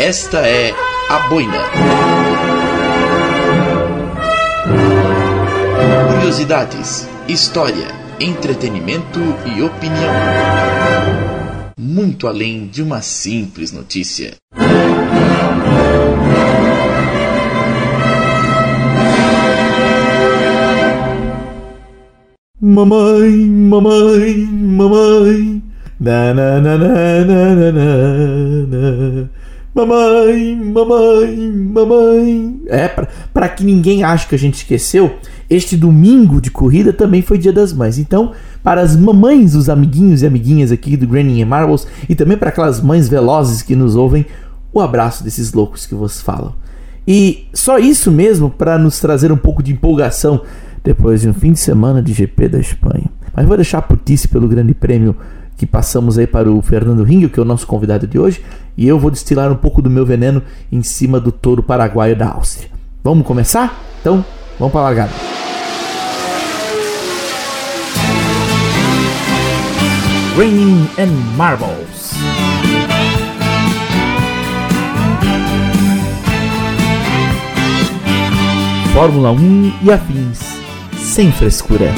Esta é a boina. Curiosidades, história, entretenimento e opinião. Muito além de uma simples notícia. Mamãe, mamãe, mamãe. Na na na na na na na. Mamãe, mamãe, mamãe. É, para que ninguém ache que a gente esqueceu, este domingo de corrida também foi Dia das Mães. Então, para as mamães, os amiguinhos e amiguinhas aqui do Granny Marbles e também para aquelas mães velozes que nos ouvem, o abraço desses loucos que vos falam. E só isso mesmo para nos trazer um pouco de empolgação depois de um fim de semana de GP da Espanha. Mas vou deixar a putice pelo Grande Prêmio que passamos aí para o Fernando Ringo, que é o nosso convidado de hoje, e eu vou destilar um pouco do meu veneno em cima do touro paraguaio da Áustria. Vamos começar? Então, vamos para a largada. Raining and Marbles. Fórmula 1 e afins, sem frescura.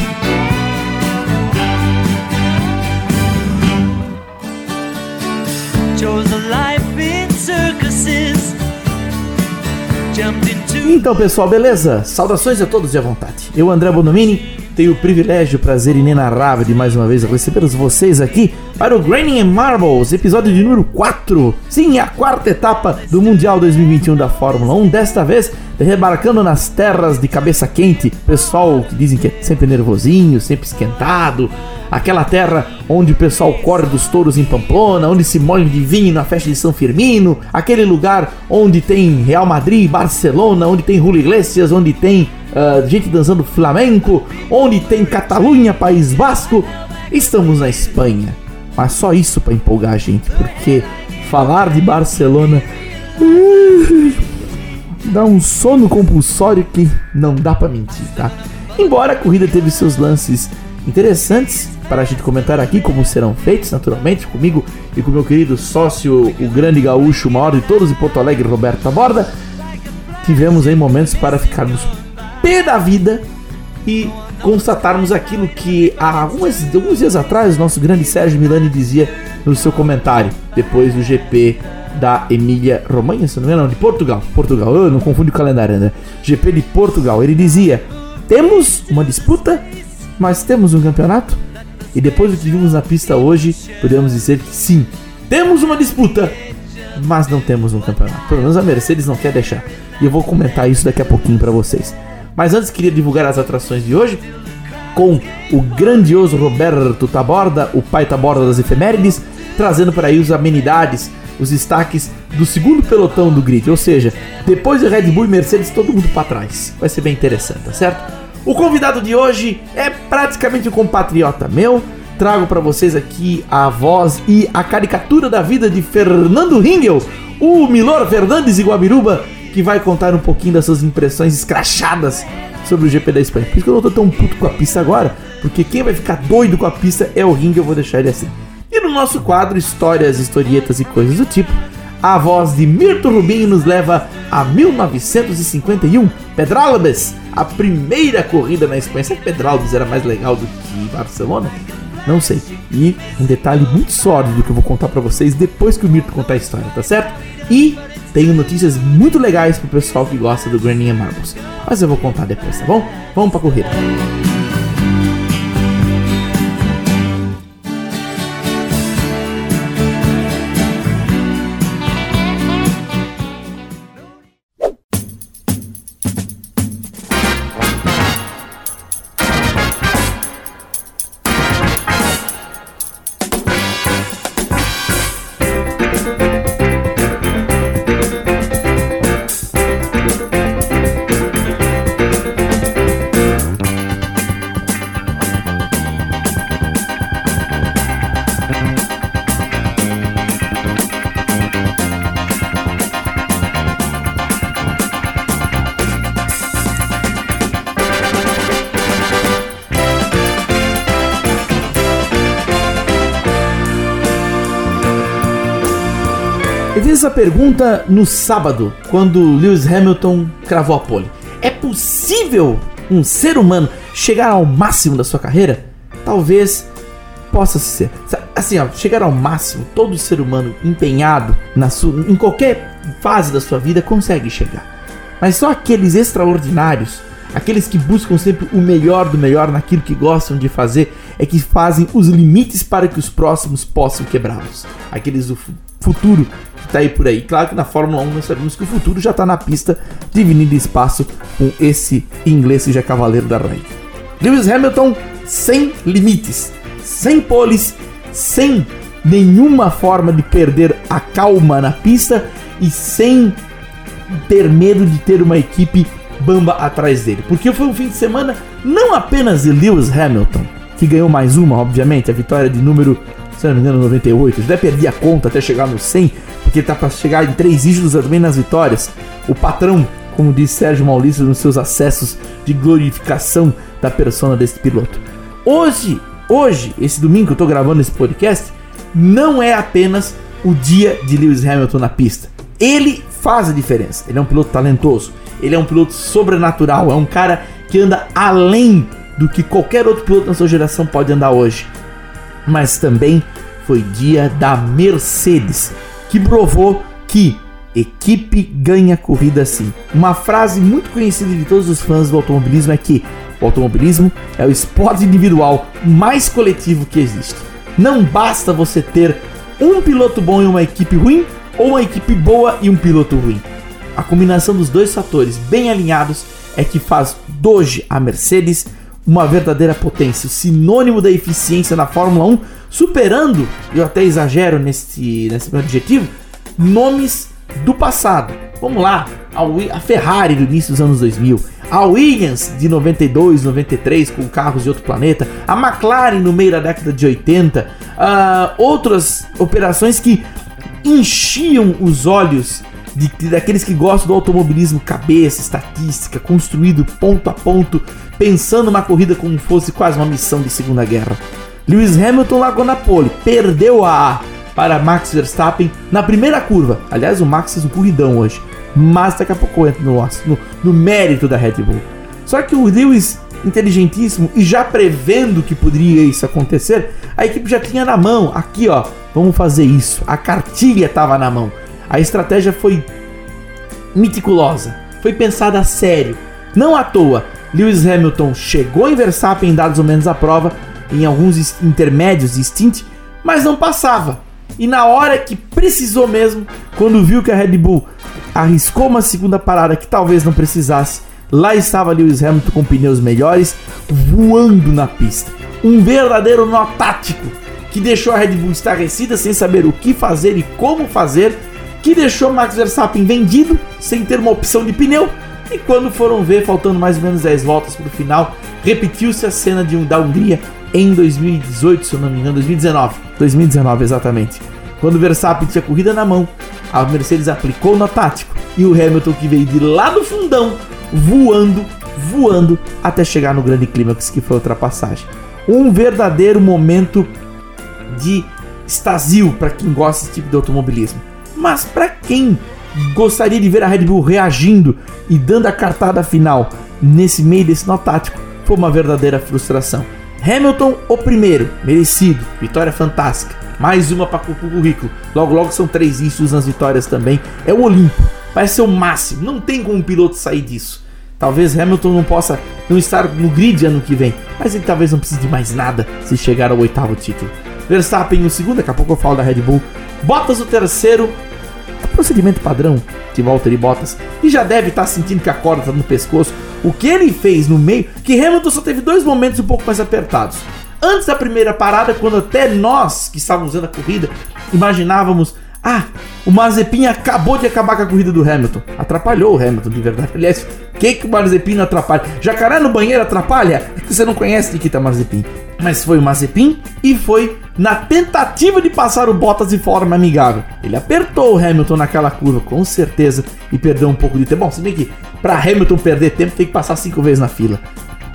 Então, pessoal, beleza? Saudações a todos e à vontade. Eu, André Bonomini, tenho o privilégio, o prazer inenarrável de mais uma vez receber vocês aqui para o Graining and Marbles, episódio de número 4. Sim, a quarta etapa do Mundial 2021 da Fórmula 1. Desta vez, rebarcando nas terras de cabeça quente, pessoal que dizem que é sempre nervosinho, sempre esquentado, aquela terra onde o pessoal corre dos touros em Pamplona, onde se molha de vinho na festa de São Firmino, aquele lugar onde tem Real Madrid, Barcelona, onde tem Julio Iglesias, onde tem uh, gente dançando flamenco, onde tem Catalunha, País Basco. Estamos na Espanha, mas só isso para empolgar a gente, porque falar de Barcelona uh, dá um sono compulsório que não dá para mentir, tá? Embora a corrida teve seus lances interessantes, para a gente comentar aqui como serão feitos, naturalmente, comigo e com meu querido sócio, o grande gaúcho, o maior de todos de Porto Alegre, Roberto Taborda. Tivemos aí momentos para ficarmos pé da vida e constatarmos aquilo que há alguns, alguns dias atrás nosso grande Sérgio Milani dizia no seu comentário, depois do GP da Emília Romanha, se não me engano, de Portugal. Portugal, eu não confundo o calendário, né? GP de Portugal. Ele dizia: temos uma disputa, mas temos um campeonato? E depois do que vimos na pista hoje, podemos dizer que sim, temos uma disputa, mas não temos um campeonato. Pelo menos a Mercedes não quer deixar. E eu vou comentar isso daqui a pouquinho para vocês. Mas antes queria divulgar as atrações de hoje com o grandioso Roberto Taborda, o pai Taborda das efemérides, trazendo para aí os amenidades, os destaques do segundo pelotão do grid, ou seja, depois de Red Bull e Mercedes, todo mundo para trás. Vai ser bem interessante, tá certo? O convidado de hoje é praticamente um compatriota meu. Trago para vocês aqui a voz e a caricatura da vida de Fernando Ringel, o Milor Fernandes Iguabiruba, que vai contar um pouquinho das suas impressões escrachadas sobre o GP da Espanha. Por isso que eu não tô tão puto com a pista agora, porque quem vai ficar doido com a pista é o Ringel, eu vou deixar ele assim. E no nosso quadro Histórias, Historietas e Coisas do Tipo, a voz de Mirto Rubinho nos leva a 1951, Pedralbes, a primeira corrida na Espanha. Será que Pedralbes era mais legal do que Barcelona? Não sei. E um detalhe muito sórdido que eu vou contar para vocês depois que o Mirto contar a história, tá certo? E tenho notícias muito legais pro pessoal que gosta do Graninha Marbles. Mas eu vou contar depois, tá bom? Vamos pra corrida. Essa pergunta no sábado, quando Lewis Hamilton cravou a pole. É possível um ser humano chegar ao máximo da sua carreira? Talvez possa ser. Assim, ó, chegar ao máximo, todo ser humano empenhado na sua, em qualquer fase da sua vida consegue chegar. Mas só aqueles extraordinários, aqueles que buscam sempre o melhor do melhor naquilo que gostam de fazer, é que fazem os limites para que os próximos possam quebrá-los. Aqueles do futuro que está aí por aí. Claro que na Fórmula 1 nós sabemos que o futuro já está na pista, dividindo espaço com esse inglês que já é cavaleiro da rainha. Lewis Hamilton sem limites, sem poles, sem nenhuma forma de perder a calma na pista e sem ter medo de ter uma equipe bamba atrás dele. Porque foi um fim de semana não apenas de Lewis Hamilton, que ganhou mais uma, obviamente, a vitória de número, se não me engano, 98. Ele perdi a conta até chegar no 100, porque tá para chegar em três dígitos também nas vitórias. O patrão, como disse Sérgio Maurício nos seus acessos de glorificação da persona desse piloto. Hoje, hoje, esse domingo que eu tô gravando esse podcast, não é apenas o dia de Lewis Hamilton na pista. Ele faz a diferença. Ele é um piloto talentoso, ele é um piloto sobrenatural, é um cara que anda além do que qualquer outro piloto na sua geração pode andar hoje. Mas também foi dia da Mercedes, que provou que equipe ganha corrida assim. Uma frase muito conhecida de todos os fãs do automobilismo é que o automobilismo é o esporte individual mais coletivo que existe. Não basta você ter um piloto bom e uma equipe ruim ou uma equipe boa e um piloto ruim. A combinação dos dois fatores bem alinhados é que faz doje a Mercedes uma verdadeira potência, sinônimo da eficiência na Fórmula 1, superando, eu até exagero nesse, nesse meu adjetivo, nomes do passado. Vamos lá, a Ferrari do início dos anos 2000, a Williams de 92, 93 com carros de outro planeta, a McLaren no meio da década de 80, uh, ah, outras operações que enchiam os olhos de, de, daqueles que gostam do automobilismo cabeça, estatística, construído ponto a ponto, pensando uma corrida como fosse quase uma missão de Segunda Guerra. Lewis Hamilton largou na pole, perdeu a A para Max Verstappen na primeira curva. Aliás, o Max fez um corridão hoje, mas daqui a pouco entra no, no, no mérito da Red Bull. Só que o Lewis inteligentíssimo e já prevendo que poderia isso acontecer, a equipe já tinha na mão, aqui ó, vamos fazer isso. A cartilha estava na mão. A estratégia foi meticulosa, foi pensada a sério. Não à toa, Lewis Hamilton chegou em Verstappen em dados ou menos a prova, em alguns intermédios de stint, mas não passava. E na hora que precisou mesmo, quando viu que a Red Bull arriscou uma segunda parada que talvez não precisasse, Lá estava Lewis Hamilton com pneus melhores, voando na pista. Um verdadeiro nó tático que deixou a Red Bull estarrecida sem saber o que fazer e como fazer, que deixou Max Verstappen vendido sem ter uma opção de pneu. E quando foram ver, faltando mais ou menos 10 voltas para o final, repetiu-se a cena de da Hungria em 2018, se eu não me engano, 2019. 2019, exatamente. Quando Verstappen tinha corrida na mão, a Mercedes aplicou no tático e o Hamilton que veio de lá do fundão voando, voando até chegar no grande clímax que foi a ultrapassagem. Um verdadeiro momento de extasio para quem gosta desse tipo de automobilismo. Mas para quem gostaria de ver a Red Bull reagindo e dando a cartada final nesse meio desse nó tático, foi uma verdadeira frustração. Hamilton, o primeiro, merecido, vitória fantástica. Mais uma para o currículo. Logo, logo são três issues nas vitórias também. É o Olimpo. Parece ser o máximo. Não tem como um piloto sair disso. Talvez Hamilton não possa não estar no grid ano que vem, mas ele talvez não precise de mais nada se chegar ao oitavo título. Verstappen o segundo, daqui a pouco eu falo da Red Bull. Bottas o terceiro, procedimento padrão de Valtteri Bottas, e já deve estar sentindo que a corda está no pescoço. O que ele fez no meio, que Hamilton só teve dois momentos um pouco mais apertados. Antes da primeira parada, quando até nós que estávamos vendo a corrida imaginávamos ah, o Mazepin acabou de acabar com a corrida do Hamilton. Atrapalhou o Hamilton, de verdade. Aliás, o que, que o Mazepin não atrapalha? Jacaré no banheiro atrapalha? É você não conhece Nikita Mazepin. Mas foi o Mazepin e foi na tentativa de passar o Bottas de forma amigável. Ele apertou o Hamilton naquela curva, com certeza, e perdeu um pouco de tempo. Bom, se bem que para Hamilton perder tempo tem que passar cinco vezes na fila.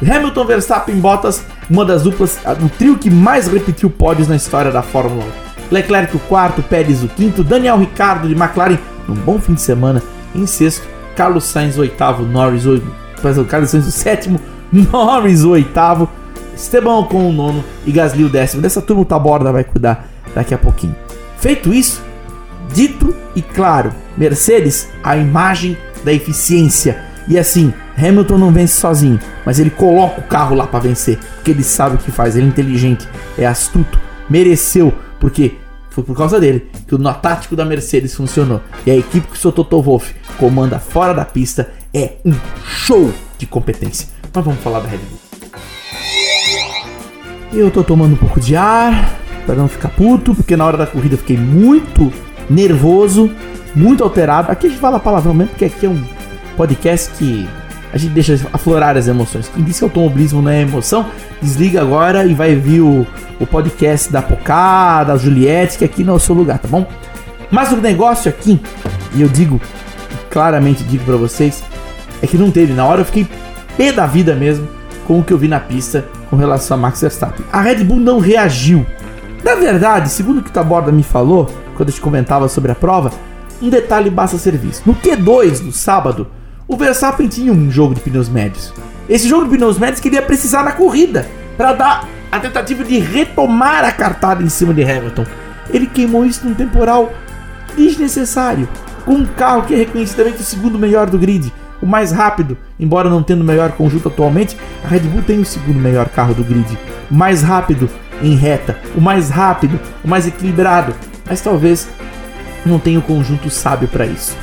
Hamilton, Verstappen, Bottas, uma das duplas, o trio que mais repetiu pódios na história da Fórmula 1. Leclerc o quarto, Pérez o quinto, Daniel Ricardo de McLaren num bom fim de semana em sexto, Carlos Sainz o oitavo, Norris o Carlos Sainz o sétimo, Norris o oitavo, Esteban com o nono e Gasly o décimo. Dessa turma o Taborda vai cuidar daqui a pouquinho. Feito isso, dito e claro, Mercedes, a imagem da eficiência. E assim, Hamilton não vence sozinho, mas ele coloca o carro lá para vencer, porque ele sabe o que faz, ele é inteligente, é astuto, mereceu, porque foi por causa dele que o nó tático da Mercedes funcionou. E a equipe que o seu Toto Wolff comanda fora da pista é um show de competência. Mas vamos falar da Red Bull. Eu tô tomando um pouco de ar para não ficar puto, porque na hora da corrida eu fiquei muito nervoso, muito alterado. Aqui a gente fala palavrão mesmo, porque aqui é um podcast que a gente deixa aflorar as emoções. Quem disse que automobilismo não é emoção, desliga agora e vai vir o, o podcast da Pocá, da Juliette, que aqui não é o seu lugar, tá bom? Mas o negócio aqui, e eu digo, claramente digo para vocês, é que não teve. Na hora eu fiquei pé da vida mesmo com o que eu vi na pista com relação a Max Verstappen. A Red Bull não reagiu. Na verdade, segundo o que o Taborda me falou, quando a gente comentava sobre a prova, um detalhe basta ser visto. No Q2, no sábado, o Verstappen tinha um jogo de pneus médios. Esse jogo de pneus médios que ele ia precisar na corrida para dar a tentativa de retomar a cartada em cima de Hamilton. Ele queimou isso num temporal desnecessário, com um carro que é reconhecidamente o segundo melhor do grid, o mais rápido, embora não tendo o melhor conjunto atualmente, a Red Bull tem o segundo melhor carro do grid, o mais rápido em reta, o mais rápido, o mais equilibrado, mas talvez não tenha o conjunto sábio para isso.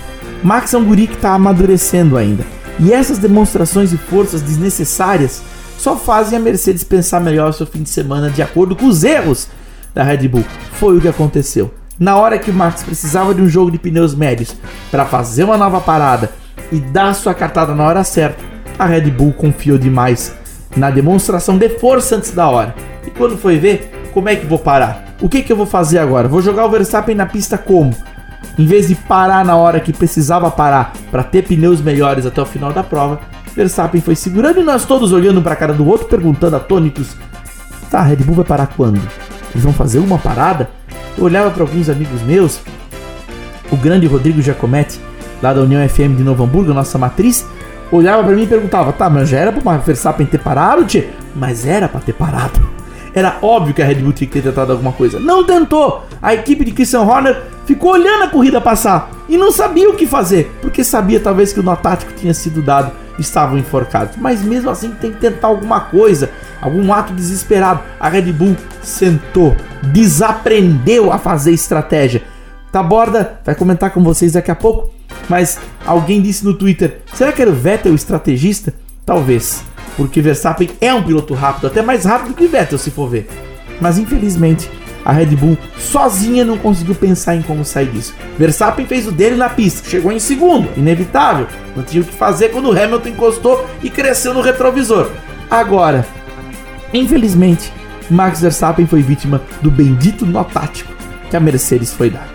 Max é um guri que está amadurecendo ainda. E essas demonstrações de forças desnecessárias só fazem a Mercedes pensar melhor o seu fim de semana de acordo com os erros da Red Bull. Foi o que aconteceu. Na hora que o Max precisava de um jogo de pneus médios para fazer uma nova parada e dar sua cartada na hora certa, a Red Bull confiou demais na demonstração de força antes da hora. E quando foi ver, como é que vou parar? O que, que eu vou fazer agora? Vou jogar o Verstappen na pista como? Em vez de parar na hora que precisava parar para ter pneus melhores até o final da prova, Verstappen foi segurando e nós todos olhando para a cara do outro, perguntando atônitos: Tá, Red Bull vai parar quando? Eles vão fazer uma parada? Eu olhava para alguns amigos meus, o grande Rodrigo Giacometti, lá da União FM de Novo Hamburgo, nossa matriz, olhava para mim e perguntava: Tá, mas já era para Verstappen ter parado, tchê? Mas era para ter parado. Era óbvio que a Red Bull tinha que ter tentado alguma coisa. Não tentou! A equipe de Christian Horner ficou olhando a corrida passar e não sabia o que fazer, porque sabia talvez que o nó tático tinha sido dado estavam enforcados. Mas mesmo assim tem que tentar alguma coisa, algum ato desesperado. A Red Bull sentou, desaprendeu a fazer estratégia. Taborda vai comentar com vocês daqui a pouco, mas alguém disse no Twitter: será que era o Vettel o estrategista? Talvez porque Verstappen é um piloto rápido, até mais rápido que Vettel, se for ver. Mas infelizmente, a Red Bull sozinha não conseguiu pensar em como sair disso. Verstappen fez o dele na pista, chegou em segundo, inevitável. Não tinha o que fazer quando o Hamilton encostou e cresceu no retrovisor. Agora, infelizmente, Max Verstappen foi vítima do bendito nó tático que a Mercedes foi dar.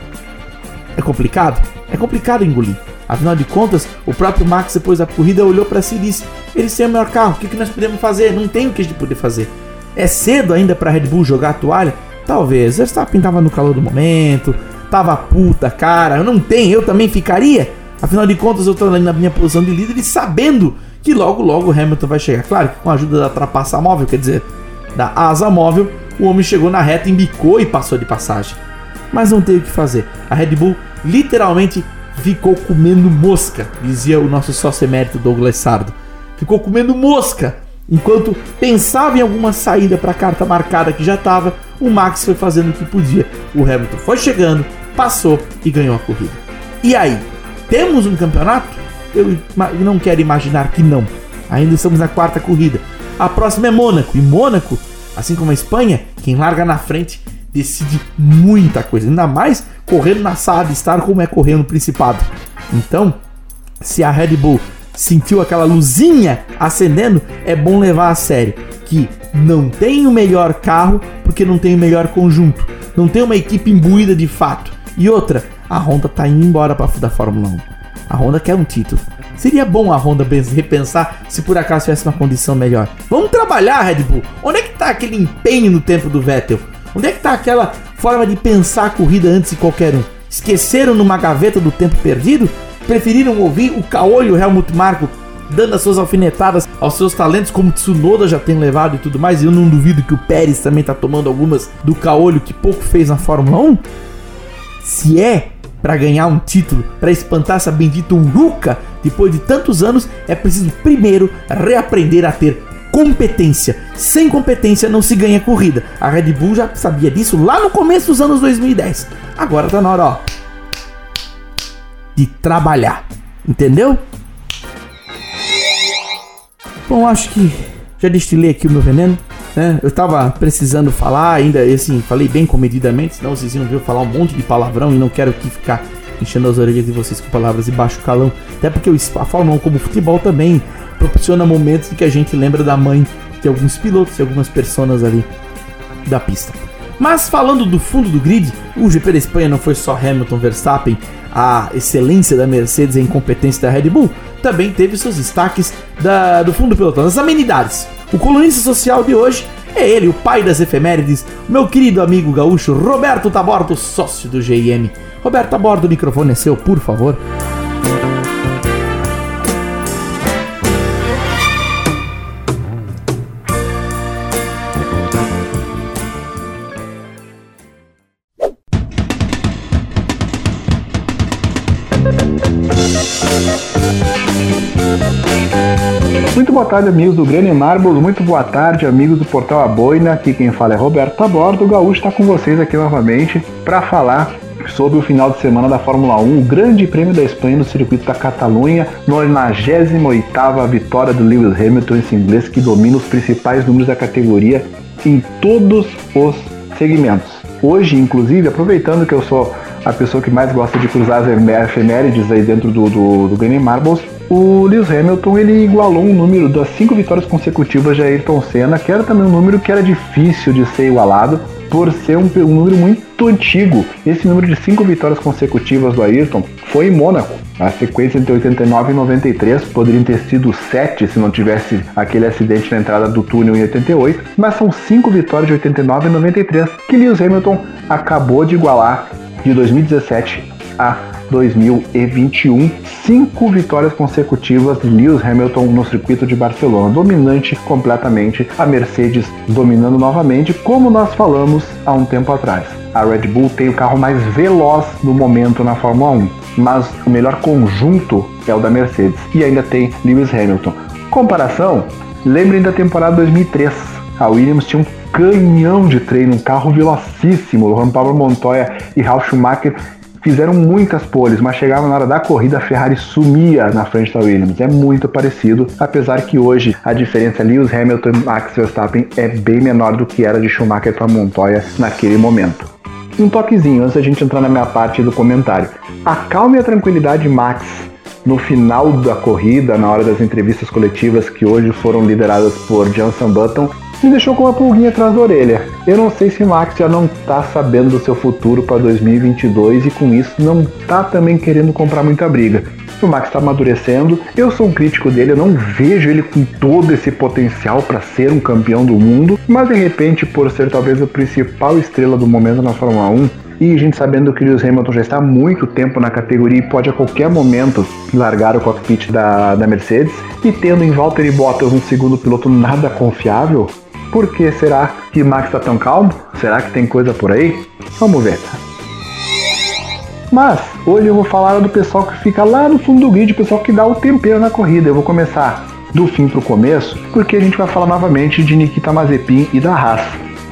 É complicado? É complicado engolir. Afinal de contas, o próprio Max depois da corrida olhou para si e disse: Eles têm o melhor carro, o que, que nós podemos fazer? Não tem o que a gente poder fazer. É cedo ainda para Red Bull jogar a toalha? Talvez. Verstappen tava no calor do momento, tava puta, cara. Não tem, eu também ficaria. Afinal de contas, eu tô ali na minha posição de líder e sabendo que logo logo o Hamilton vai chegar. Claro que com a ajuda da trapaça móvel, quer dizer, da asa móvel, o homem chegou na reta, embicou e passou de passagem. Mas não tem o que fazer. A Red Bull literalmente ficou comendo mosca, dizia o nosso sócio emérito Douglas Sardo. Ficou comendo mosca. Enquanto pensava em alguma saída para a carta marcada que já estava, o Max foi fazendo o que podia. O Hamilton foi chegando, passou e ganhou a corrida. E aí, temos um campeonato? Eu não quero imaginar que não. Ainda estamos na quarta corrida. A próxima é Mônaco. E Mônaco, assim como a Espanha, quem larga na frente decide muita coisa. Ainda mais correndo na sala de estar como é correr no Principado. Então, se a Red Bull sentiu aquela luzinha acendendo, é bom levar a sério que não tem o melhor carro porque não tem o melhor conjunto, não tem uma equipe imbuída de fato. E outra, a Honda tá indo embora para da Fórmula 1. A Honda quer um título. Seria bom a Honda repensar se por acaso tivesse uma condição melhor. Vamos trabalhar, Red Bull. Onde é que tá aquele empenho no tempo do Vettel? Onde é que tá aquela forma de pensar a corrida antes de qualquer um. Esqueceram numa gaveta do tempo perdido? Preferiram ouvir o caolho Helmut Marko dando as suas alfinetadas aos seus talentos, como Tsunoda já tem levado e tudo mais. E eu não duvido que o Pérez também tá tomando algumas do caolho que pouco fez na Fórmula 1. Se é para ganhar um título, para espantar essa bendita uruca, depois de tantos anos, é preciso primeiro reaprender a ter competência. Sem competência não se ganha corrida. A Red Bull já sabia disso lá no começo dos anos 2010. Agora tá na hora, ó, de trabalhar. Entendeu? Bom, acho que já destilei aqui o meu veneno. Né? Eu tava precisando falar, ainda assim, falei bem comedidamente, senão vocês iam ver eu falar um monte de palavrão e não quero aqui ficar enchendo as orelhas de vocês com palavras de baixo calão. Até porque a Fórmula 1, como futebol, também proporciona momentos em que a gente lembra da mãe de alguns pilotos e algumas personas ali da pista. Mas falando do fundo do grid, o GP da Espanha não foi só Hamilton Verstappen, a excelência da Mercedes e a incompetência da Red Bull, também teve seus destaques da, do fundo do pelotão, as amenidades. O colunista social de hoje é ele, o pai das efemérides, meu querido amigo gaúcho Roberto Tabordo, sócio do GIM. Roberto Tabordo, o microfone é seu, por favor. Boa tarde, amigos do Grêmio Marbles. Muito boa tarde, amigos do Portal A Boina. Aqui quem fala é Roberto Tabordo. O Gaúcho está com vocês aqui novamente para falar sobre o final de semana da Fórmula 1, o Grande Prêmio da Espanha no circuito da Catalunha, 98ª vitória do Lewis Hamilton, esse inglês que domina os principais números da categoria em todos os segmentos. Hoje, inclusive, aproveitando que eu sou a pessoa que mais gosta de cruzar as efemérides aí dentro do, do, do Game Marbles, o Lewis Hamilton ele igualou um número das cinco vitórias consecutivas de Ayrton Senna, que era também um número que era difícil de ser igualado por ser um, um número muito antigo. Esse número de cinco vitórias consecutivas do Ayrton foi em Mônaco. A sequência entre 89 e 93 poderiam ter sido sete se não tivesse aquele acidente na entrada do túnel em 88, mas são cinco vitórias de 89 e 93 que Lewis Hamilton acabou de igualar de 2017 a 2021. Cinco vitórias consecutivas de Lewis Hamilton no circuito de Barcelona, dominante completamente, a Mercedes dominando novamente, como nós falamos há um tempo atrás. A Red Bull tem o carro mais veloz no momento na Fórmula 1, mas o melhor conjunto é o da Mercedes e ainda tem Lewis Hamilton. Comparação, lembrem da temporada 2003. A Williams tinha um canhão de treino, um carro velocíssimo. Juan Pablo Montoya e Ralf Schumacher fizeram muitas poles, mas chegava na hora da corrida a Ferrari sumia na frente da Williams. É muito parecido, apesar que hoje a diferença Lewis Hamilton e Max Verstappen é bem menor do que era de Schumacher para Montoya naquele momento. Um toquezinho antes da gente entrar na minha parte do comentário. Acalme a tranquilidade, Max. No final da corrida, na hora das entrevistas coletivas que hoje foram lideradas por Johnson Button, me deixou com uma pulguinha atrás da orelha. Eu não sei se Max já não tá sabendo do seu futuro para 2022 e com isso não tá também querendo comprar muita briga. O Max está amadurecendo, eu sou um crítico dele, eu não vejo ele com todo esse potencial para ser um campeão do mundo, mas de repente, por ser talvez a principal estrela do momento na Fórmula 1, e a gente sabendo que o Lewis Hamilton já está há muito tempo na categoria e pode a qualquer momento largar o cockpit da, da Mercedes, e tendo em Valtteri Bottas um segundo piloto nada confiável, por que será que Max está tão calmo? Será que tem coisa por aí? Vamos ver. Mas hoje eu vou falar do pessoal que fica lá no fundo do grid, o pessoal que dá o tempero na corrida. Eu vou começar do fim para o começo, porque a gente vai falar novamente de Nikita Mazepin e da Haas.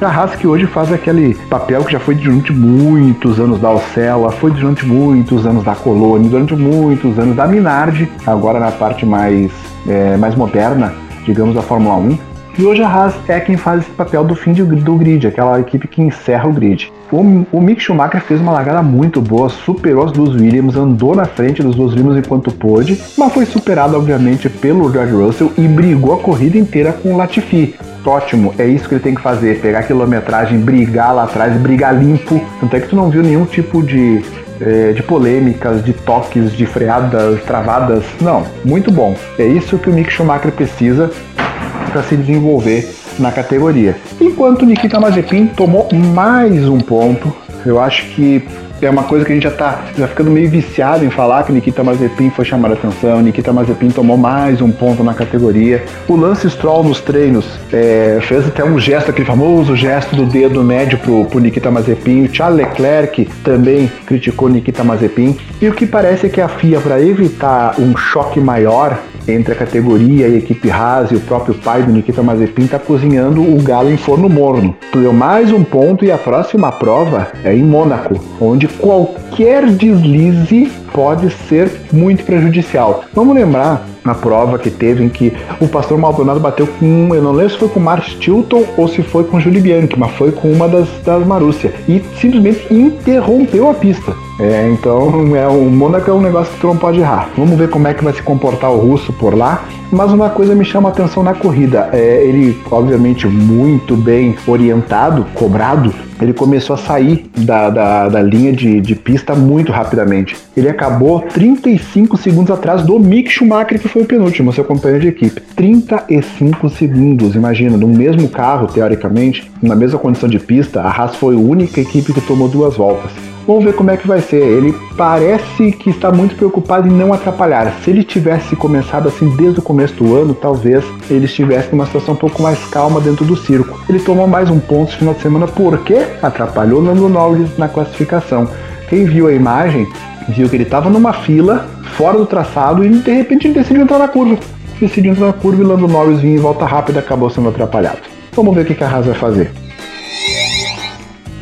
A Haas que hoje faz aquele papel que já foi durante muitos anos da Ocela, foi durante muitos anos da Colônia, durante muitos anos da Minardi, agora na parte mais, é, mais moderna, digamos, da Fórmula 1. E hoje a Haas é quem faz esse papel do fim de, do grid, aquela equipe que encerra o grid. O, o Mick Schumacher fez uma largada muito boa, superou as duas Williams, andou na frente dos dois Williams enquanto pôde, mas foi superado, obviamente, pelo George Russell e brigou a corrida inteira com o Latifi. Ótimo, é isso que ele tem que fazer, pegar quilometragem, brigar lá atrás, brigar limpo. Tanto é que tu não viu nenhum tipo de é, de polêmicas, de toques, de freadas, travadas. Não, muito bom. É isso que o Mick Schumacher precisa para se desenvolver na categoria. Enquanto Nikita Mazepin tomou mais um ponto Eu acho que é uma coisa que a gente já tá já ficando meio viciado em falar que Nikita Mazepin foi chamar a atenção, Nikita Mazepin tomou mais um ponto na categoria. O Lance Stroll nos treinos é, fez até um gesto, aquele famoso gesto do dedo médio pro, pro Nikita Mazepin. O Charles Leclerc também criticou Nikita Mazepin. E o que parece é que a FIA, para evitar um choque maior entre a categoria e a equipe Haas e o próprio pai do Nikita Mazepin está cozinhando o galo em forno morno. Deu mais um ponto e a próxima prova é em Mônaco, onde qualquer deslize pode ser muito prejudicial. Vamos lembrar na prova que teve em que o pastor Maldonado bateu com, eu não lembro se foi com Mark Stilton ou se foi com Julie Bianchi, mas foi com uma das, das Marúcia e simplesmente interrompeu a pista. É, então é, o Mônaco é um negócio que tu não pode errar. Vamos ver como é que vai se comportar o russo por lá. Mas uma coisa me chama a atenção na corrida. É, ele, obviamente, muito bem orientado, cobrado, ele começou a sair da, da, da linha de, de, pista muito rapidamente. Ele acabou 35 segundos atrás do Mick Schumacher, que foi o penúltimo, seu companheiro de equipe. 35 segundos, imagina, no mesmo carro, teoricamente, na mesma condição de pista, a Haas foi a única equipe que tomou duas voltas. Vamos ver como é que vai ser. Ele parece que está muito preocupado em não atrapalhar. Se ele tivesse começado assim desde o começo do ano, talvez ele estivesse numa situação um pouco mais calma dentro do circo. Ele tomou mais um ponto no final de semana porque atrapalhou Lando Norris na classificação. Quem viu a imagem viu que ele estava numa fila fora do traçado e de repente ele decidiu entrar na curva. Decidiu entrar na curva e Lando Norris vinha em volta rápida acabou sendo atrapalhado. Vamos ver o que a Haas vai fazer.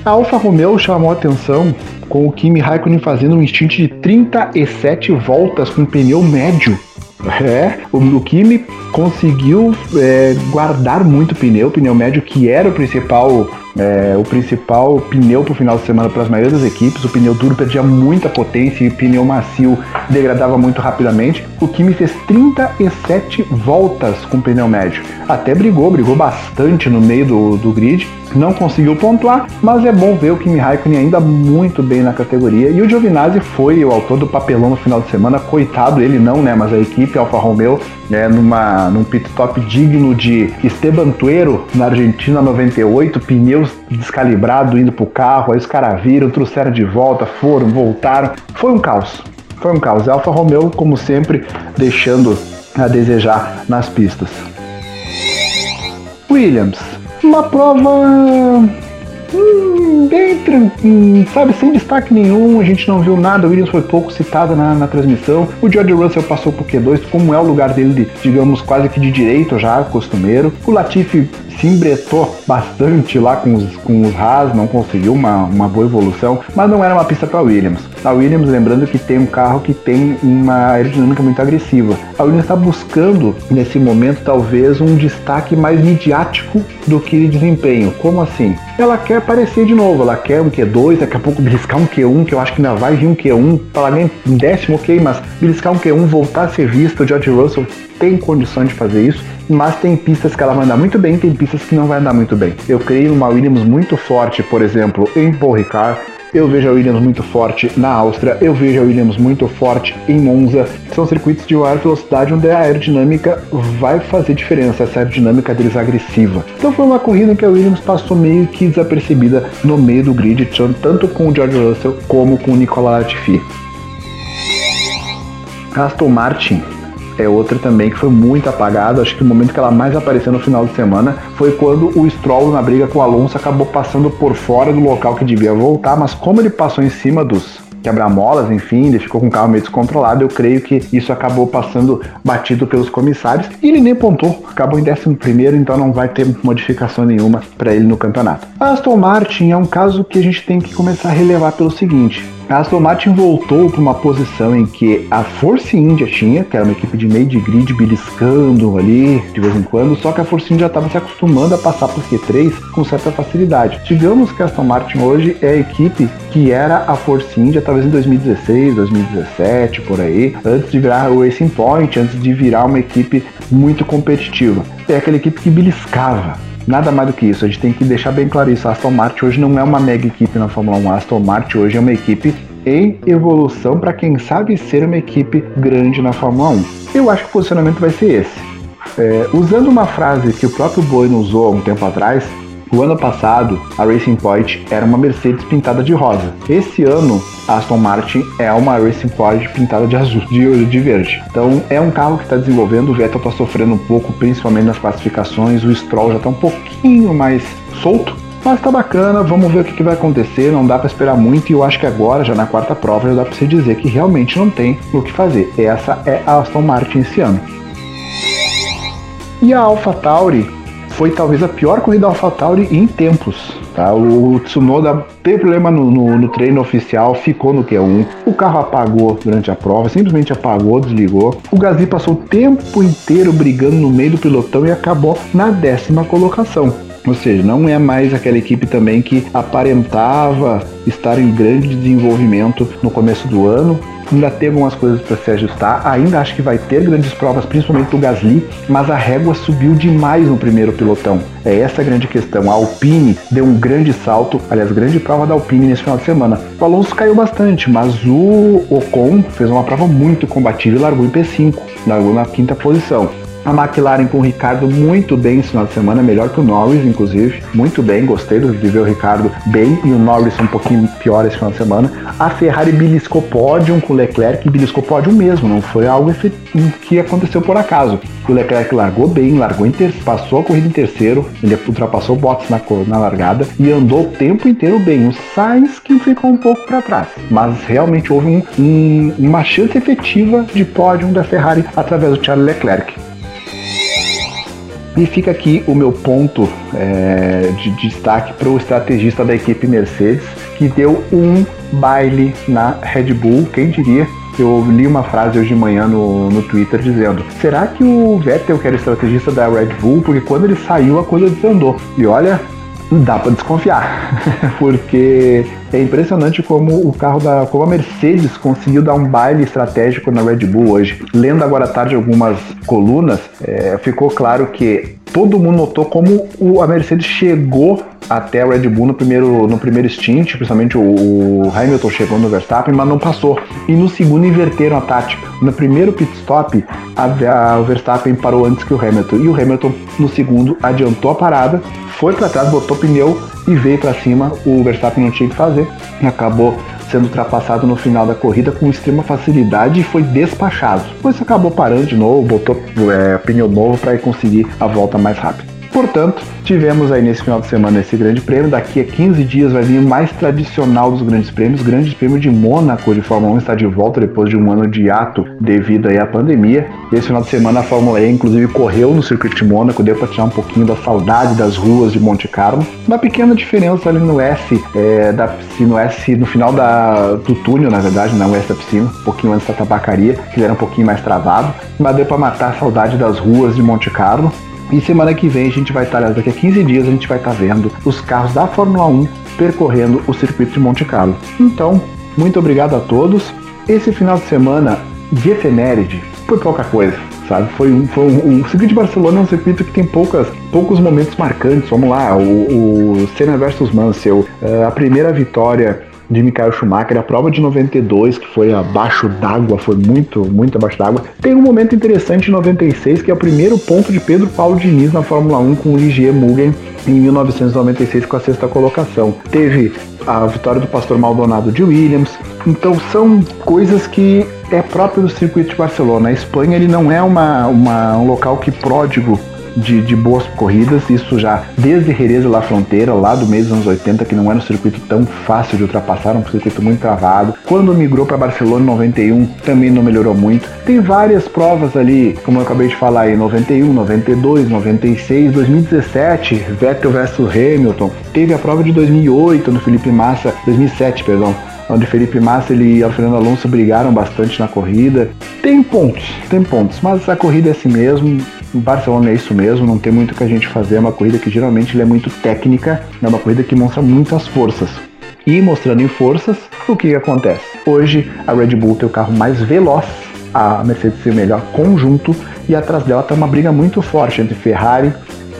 A Alfa Romeo chamou a atenção com o Kimi Raikkonen fazendo um instint de 37 voltas com pneu médio. É, o, Kimi conseguiu é, guardar muito pneu, pneu médio que era o principal é, o principal pneu para o final de semana para as maiores das equipes. O pneu duro perdia muita potência e o pneu macio degradava muito rapidamente. O Kimi fez 37 voltas com pneu médio. Até brigou, brigou bastante no meio do, do grid. Não conseguiu pontuar, mas é bom ver o Kimi Raikkonen ainda muito bem na categoria. E o Giovinazzi foi o autor do papelão no final de semana. Coitado, ele não, né? Mas a equipe Alfa Romeo, né, numa, num pit stop digno de Esteban Tuero na Argentina 98, descalibrado indo pro carro, aí os caras viram, trouxeram de volta, foram, voltaram. Foi um caos. Foi um caos. Alfa Romeo, como sempre, deixando a desejar nas pistas. Williams, uma prova hum, bem tranquilo, sabe, sem destaque nenhum, a gente não viu nada, o Williams foi pouco citado na, na transmissão, o George Russell passou por Q2, como é o lugar dele, de, digamos, quase que de direito já, costumeiro, o Latifi se embretou bastante lá com os, com os Haas, não conseguiu uma, uma boa evolução, mas não era uma pista para Williams. A Williams, lembrando que tem um carro que tem uma aerodinâmica muito agressiva. A Williams está buscando, nesse momento, talvez um destaque mais midiático do que desempenho. Como assim? Ela quer aparecer de novo, ela quer um Q2, daqui a pouco beliscar um Q1, que eu acho que ainda vai vir um Q1, falar nem um décimo, ok, mas beliscar um Q1, voltar a ser visto, o George Russell tem condições de fazer isso, mas tem pistas que ela vai andar muito bem, tem pistas que não vai andar muito bem. Eu creio numa Williams muito forte, por exemplo, em Paul Ricard, eu vejo a Williams muito forte na Áustria, eu vejo a Williams muito forte em Monza. São circuitos de maior velocidade onde a aerodinâmica vai fazer diferença, essa aerodinâmica deles agressiva. Então foi uma corrida que a Williams passou meio que desapercebida no meio do grid, tanto com o George Russell como com o Nicolas Latifi. Aston Martin é outra também que foi muito apagada. Acho que o momento que ela mais apareceu no final de semana foi quando o Stroll, na briga com o Alonso, acabou passando por fora do local que devia voltar, mas como ele passou em cima dos quebra-molas, enfim, ele ficou com o carro meio descontrolado. Eu creio que isso acabou passando batido pelos comissários e ele nem pontou, acabou em 11, então não vai ter modificação nenhuma para ele no campeonato. A Aston Martin é um caso que a gente tem que começar a relevar pelo seguinte: Aston Martin voltou para uma posição em que a Force India tinha, que era uma equipe de meio de grid beliscando ali de vez em quando, só que a Force India estava se acostumando a passar por Q3 com certa facilidade. Digamos que a Aston Martin hoje é a equipe que era a Force India talvez em 2016, 2017, por aí, antes de virar o Racing Point, antes de virar uma equipe muito competitiva. É aquela equipe que beliscava, Nada mais do que isso, a gente tem que deixar bem claro isso. A Aston Martin hoje não é uma mega equipe na Fórmula 1. A Aston Martin hoje é uma equipe em evolução para quem sabe ser uma equipe grande na Fórmula 1. Eu acho que o posicionamento vai ser esse. É, usando uma frase que o próprio Boino usou há um tempo atrás, O ano passado, a Racing Point era uma Mercedes pintada de rosa. Esse ano, a Aston Martin é uma Racing Point pintada de azul, de, de verde. Então, é um carro que está desenvolvendo. O Vettel está sofrendo um pouco, principalmente nas classificações. O Stroll já está um pouquinho mais solto. Mas tá bacana, vamos ver o que, que vai acontecer. Não dá para esperar muito e eu acho que agora, já na quarta prova, já dá para você dizer que realmente não tem o que fazer. Essa é a Aston Martin esse ano. E a AlphaTauri foi talvez a pior corrida da AlphaTauri em tempos. Tá? O Tsunoda teve problema no, no, no, treino oficial, ficou no Q1. O carro apagou durante a prova, simplesmente apagou, desligou. O Gasly passou o tempo inteiro brigando no meio do pilotão e acabou na décima colocação. Ou seja, não é mais aquela equipe também que aparentava estar em grande desenvolvimento no começo do ano. Ainda tem algumas coisas para se ajustar. Ainda acho que vai ter grandes provas, principalmente do Gasly, mas a régua subiu demais no primeiro pilotão. É essa a grande questão. A Alpine deu um grande salto, aliás, grande prova da Alpine nesse final de semana. O Alonso caiu bastante, mas o Ocon fez uma prova muito combativa e largou em P5, largou na quinta posição. A McLaren com o Ricardo muito bem esse final de semana, melhor que o Norris, inclusive. Muito bem, gostei de ver o Ricardo bem e o Norris um pouquinho pior esse final de semana. A Ferrari beliscou pódio com o Leclerc e beliscou pódio mesmo, não foi algo que aconteceu por acaso. O Leclerc largou bem, largou em ter passou a corrida em terceiro, ele ultrapassou o Bottas na, na largada e andou o tempo inteiro bem. O Sainz que ficou um pouco para trás, mas realmente houve um, um, uma chance efetiva de pódio da Ferrari através do Charles Leclerc. E fica aqui o meu ponto é, de destaque para o estrategista da equipe Mercedes, que deu um baile na Red Bull, quem diria? Eu li uma frase hoje de manhã no, no Twitter dizendo: será que o Vettel, que era estrategista da Red Bull, porque quando ele saiu a coisa desandou? E olha, dá para desconfiar, porque é impressionante como o carro da, como a Mercedes conseguiu dar um baile estratégico na Red Bull hoje. Lendo agora à tarde algumas colunas, é, ficou claro que todo mundo notou como o, a Mercedes chegou até a Red Bull no primeiro, no primeiro stint, principalmente o, o Hamilton chegou no Verstappen, mas não passou. E no segundo inverteram a tática. No primeiro pit stop, a, a, o Verstappen parou antes que o Hamilton. E o Hamilton, no segundo, adiantou a parada, foi para trás, botou pneu e veio para cima. O Verstappen não tinha que fazer. Acabou sendo ultrapassado no final da corrida com extrema facilidade e foi despachado. Depois acabou parando de novo, botou é, pneu novo para conseguir a volta mais rápida. Portanto, tivemos aí nesse final de semana esse grande prêmio. Daqui a 15 dias vai vir o mais tradicional dos grandes prêmios. Grande prêmio de Mônaco de Fórmula 1 está de volta depois de um ano de ato devido aí à pandemia. Esse final de semana a Fórmula E inclusive correu no circuito de Mônaco, deu para tirar um pouquinho da saudade das ruas de Monte Carlo. Uma pequena diferença ali no S, é, da no S no final da, do túnel, na verdade, não S da piscina, um pouquinho antes da tabacaria, que era um pouquinho mais travado, mas deu para matar a saudade das ruas de Monte Carlo. E semana que vem a gente vai estar, daqui a 15 dias a gente vai estar vendo os carros da Fórmula 1 percorrendo o circuito de Monte Carlo. Então, muito obrigado a todos. Esse final de semana de efeméride foi pouca coisa, sabe? Foi um, foi um, o circuito de Barcelona é um circuito que tem poucas, poucos momentos marcantes. Vamos lá, o, o Senna versus Mansell, eh, a primeira vitória de Michael Schumacher, a prova de 92, que foi abaixo d'água, foi muito, muito abaixo d'água. Tem um momento interessante em 96, que é o primeiro ponto de Pedro Paulo Diniz na Fórmula 1 com o Ligier Mugen em 1996 com a sexta colocação. Teve a vitória do Pastor Maldonado de Williams. Então são coisas que é próprio do circuito de Barcelona. A Espanha ele não é uma, uma um local que pródigo de, de boas corridas, isso já desde Jerez La Fronteira, lá do mês dos anos 80, que não era um circuito tão fácil de ultrapassar, um circuito muito travado. Quando migrou para Barcelona em 91, também não melhorou muito. Tem várias provas ali, como eu acabei de falar em 91, 92, 96, 2017, Vettel versus Hamilton. Teve a prova de 2008 no Felipe Massa, 2007, perdão, onde Felipe Massa e Alfredo Alonso brigaram bastante na corrida. Tem pontos, tem pontos, mas a corrida é assim mesmo. Barcelona é isso mesmo, não tem muito o que a gente fazer. É uma corrida que geralmente é muito técnica, é uma corrida que mostra muitas forças. E mostrando em forças, o que, que acontece? Hoje a Red Bull tem o carro mais veloz, a Mercedes tem o melhor conjunto e atrás dela está uma briga muito forte entre Ferrari,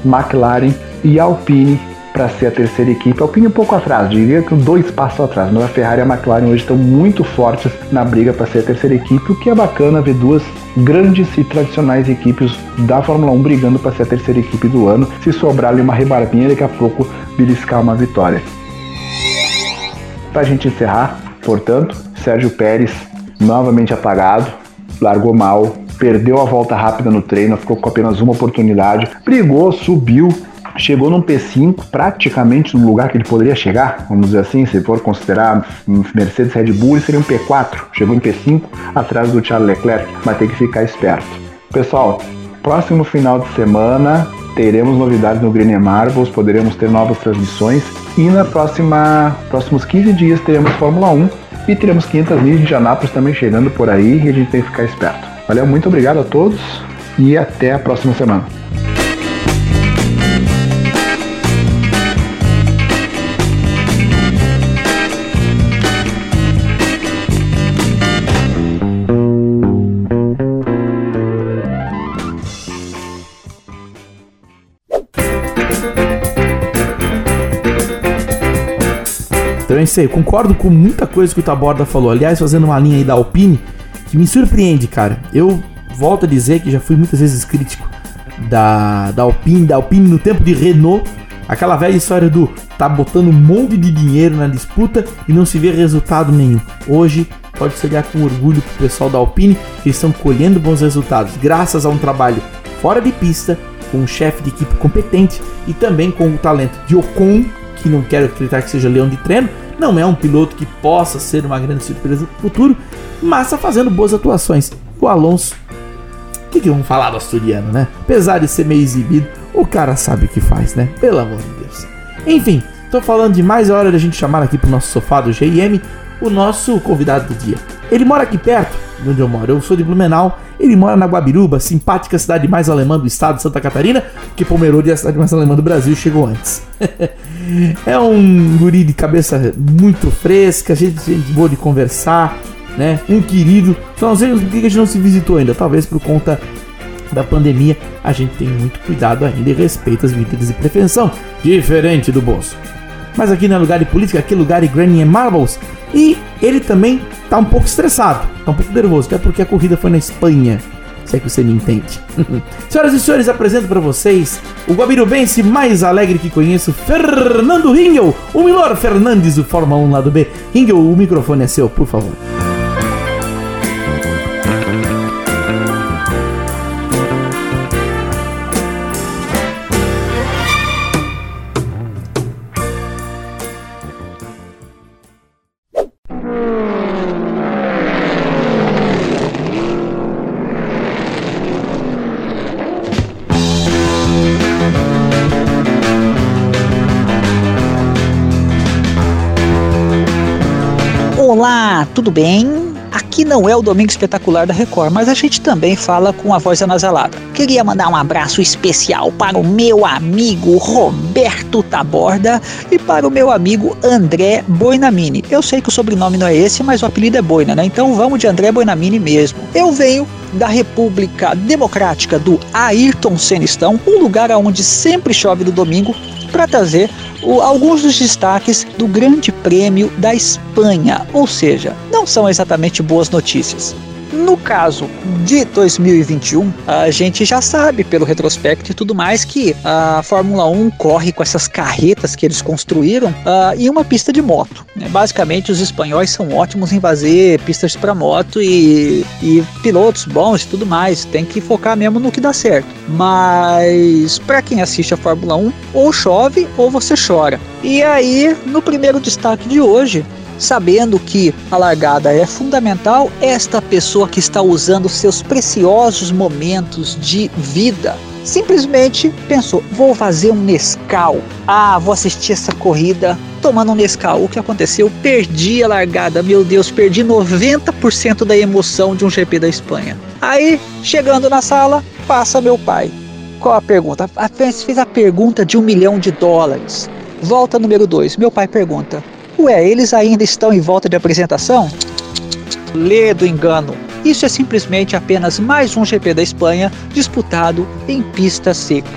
McLaren e Alpine para ser a terceira equipe. A Alpine um pouco atrás, diria que dois passos atrás, mas a Ferrari e a McLaren hoje estão muito fortes na briga para ser a terceira equipe, o que é bacana ver duas grandes e tradicionais equipes da Fórmula 1 brigando para ser a terceira equipe do ano. Se sobrar ali uma rebarbinha, daqui a pouco beliscar uma vitória. Para a gente encerrar, portanto, Sérgio Pérez novamente apagado, largou mal, perdeu a volta rápida no treino, ficou com apenas uma oportunidade, brigou, subiu, chegou num P5, praticamente no lugar que ele poderia chegar, vamos dizer assim, se for considerar Mercedes Red Bull, seria um P4, chegou em P5 atrás do Charles Leclerc, mas tem que ficar esperto. Pessoal, próximo final de semana teremos novidades no Green Marbles, poderemos ter novas transmissões e na próxima próximos 15 dias teremos Fórmula 1 e teremos 500 milhas de Indianápolis também chegando por aí e a gente tem que ficar esperto. Valeu, muito obrigado a todos e até a próxima semana. Aí, concordo com muita coisa que o Taborda falou. Aliás, fazendo uma linha aí da Alpine, que me surpreende, cara. Eu volto a dizer que já fui muitas vezes crítico da, da Alpine, da Alpine no tempo de Renault. Aquela velha história do tá botando um monte de dinheiro na disputa e não se vê resultado nenhum. Hoje pode se olhar com orgulho pro pessoal da Alpine que estão colhendo bons resultados graças a um trabalho fora de pista, com um chefe de equipe competente e também com o talento de Ocon, que não quero acreditar que seja leão de treino, não é um piloto que possa ser uma grande surpresa no futuro, mas está fazendo boas atuações. O Alonso, o que, que vamos falar do asturiano, né? Apesar de ser meio exibido, o cara sabe o que faz, né? Pelo amor de Deus. Enfim, tô falando demais, é hora da gente chamar aqui pro nosso sofá do GM o nosso convidado do dia. Ele mora aqui perto de onde eu moro. Eu sou de Blumenau, ele mora na Guabiruba, simpática cidade mais alemã do estado de Santa Catarina, que Pomerode é a cidade mais alemã do Brasil chegou antes. é um guri de cabeça muito fresca, gente, gente boa de conversar, né? Um querido. Só não sei por que a gente não se visitou ainda, talvez por conta da pandemia, a gente tem muito cuidado ainda e respeita as medidas de prevenção, diferente do bolso. Mas aqui não é lugar de política, aqui é lugar de Granny and Marbles. E ele também tá um pouco estressado, tá um pouco nervoso, até porque a corrida foi na Espanha. Se é que você me entende. Senhoras e senhores, apresento para vocês o guabirubense mais alegre que conheço, Fernando Ringel, o Milor Fernandes do Fórmula 1 lado B. Ringel, o microfone é seu, por favor. Tudo bem? Aqui não é o Domingo Espetacular da Record, mas a gente também fala com a voz anasalada. Queria mandar um abraço especial para o meu amigo Roberto Taborda e para o meu amigo André Boinamini. Eu sei que o sobrenome não é esse, mas o apelido é Boina, né? Então vamos de André Boinamini mesmo. Eu venho da República Democrática do Ayrton Senistão, um lugar onde sempre chove no domingo, para trazer o, alguns dos destaques do Grande Prêmio da Espanha, ou seja, não são exatamente boas notícias. No caso de 2021, a gente já sabe pelo retrospecto e tudo mais que a Fórmula 1 corre com essas carretas que eles construíram uh, em uma pista de moto. Né? Basicamente, os espanhóis são ótimos em fazer pistas para moto e, e pilotos bons e tudo mais. Tem que focar mesmo no que dá certo. Mas para quem assiste a Fórmula 1, ou chove ou você chora. E aí, no primeiro destaque de hoje, sabendo que a largada é fundamental, esta pessoa que está usando seus preciosos momentos de vida simplesmente pensou: vou fazer um Nescau. Ah, vou assistir essa corrida tomando um Nescau. O que aconteceu? Perdi a largada. Meu Deus, perdi 90% da emoção de um GP da Espanha. Aí, chegando na sala, passa meu pai. Qual a pergunta? A fez a pergunta de um milhão de dólares. Volta número 2. Meu pai pergunta: Ué, eles ainda estão em volta de apresentação? Lê do engano. Isso é simplesmente apenas mais um GP da Espanha disputado em pista seca.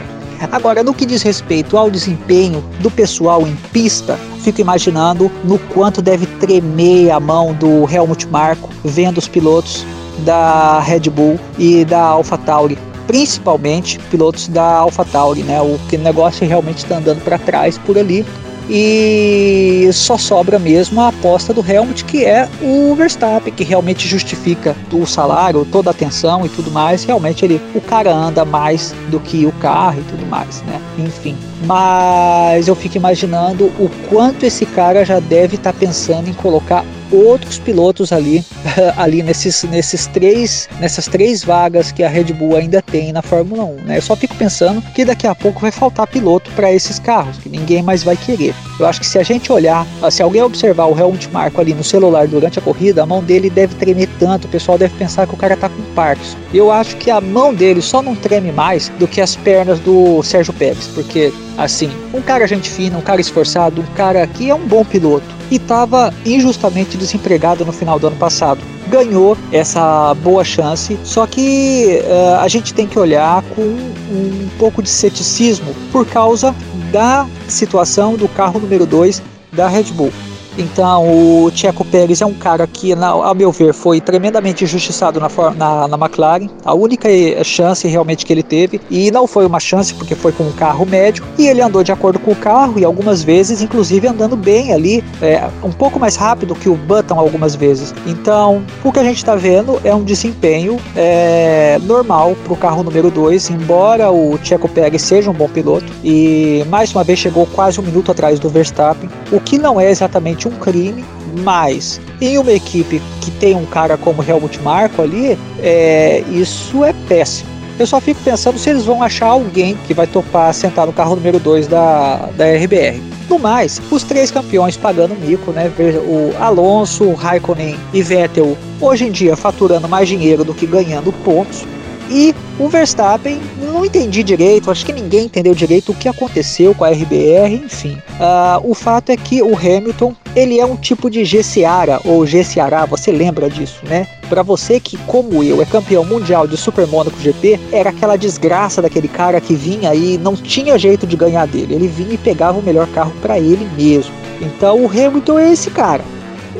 Agora, no que diz respeito ao desempenho do pessoal em pista, fico imaginando no quanto deve tremer a mão do Helmut Marko vendo os pilotos da Red Bull e da AlphaTauri principalmente pilotos da AlphaTauri, né? O que negócio realmente está andando para trás por ali e só sobra mesmo a aposta do Helmut, que é o Verstappen, que realmente justifica o salário, toda a atenção e tudo mais. Realmente ele, o cara anda mais do que o carro e tudo mais, né? Enfim. Mas eu fico imaginando o quanto esse cara já deve estar tá pensando em colocar outros pilotos ali, ali nesses, nesses três, nessas três vagas que a Red Bull ainda tem na Fórmula 1. Né? Eu só fico pensando que daqui a pouco vai faltar piloto para esses carros, que ninguém mais vai querer. Eu acho que se a gente olhar, se alguém observar o Helmut Marko ali no celular durante a corrida, a mão dele deve tremer tanto, o pessoal deve pensar que o cara tá com Parkinson. Eu acho que a mão dele só não treme mais do que as pernas do Sérgio Pérez, porque assim, um cara gente fina, um cara esforçado, um cara que é um bom piloto e estava injustamente desempregado no final do ano passado. Ganhou essa boa chance, só que uh, a gente tem que olhar com um pouco de ceticismo por causa da situação do carro número 2 da Red Bull. Então, o Checo Pérez é um cara que, na, a meu ver, foi tremendamente injustiçado na, na, na, McLaren. A única chance realmente que ele teve, e não foi uma chance porque foi com um carro médio, e ele andou de acordo com o carro, e algumas vezes, inclusive, andando bem ali, é, um pouco mais rápido que o Button algumas vezes. Então, o que a gente está vendo é um desempenho é, normal para o carro número 2, embora o Checo Pérez seja um bom piloto, e mais uma vez chegou quase um minuto atrás do Verstappen, o que não é exatamente um crime, mas em uma equipe que tem um cara como Helmut Marko ali, é, isso é péssimo. Eu só fico pensando se eles vão achar alguém que vai topar sentar no carro número 2 da, da RBR. No mais, os três campeões pagando mico, né? O Alonso, o Raikkonen e Vettel hoje em dia faturando mais dinheiro do que ganhando pontos. E o Verstappen, não entendi direito, acho que ninguém entendeu direito o que aconteceu com a RBR, enfim. Uh, o fato é que o Hamilton, ele é um tipo de GCara ou GCará, você lembra disso, né? Para você que, como eu, é campeão mundial de Super Monaco GP, era aquela desgraça daquele cara que vinha e não tinha jeito de ganhar dele. Ele vinha e pegava o melhor carro para ele mesmo. Então o Hamilton é esse cara.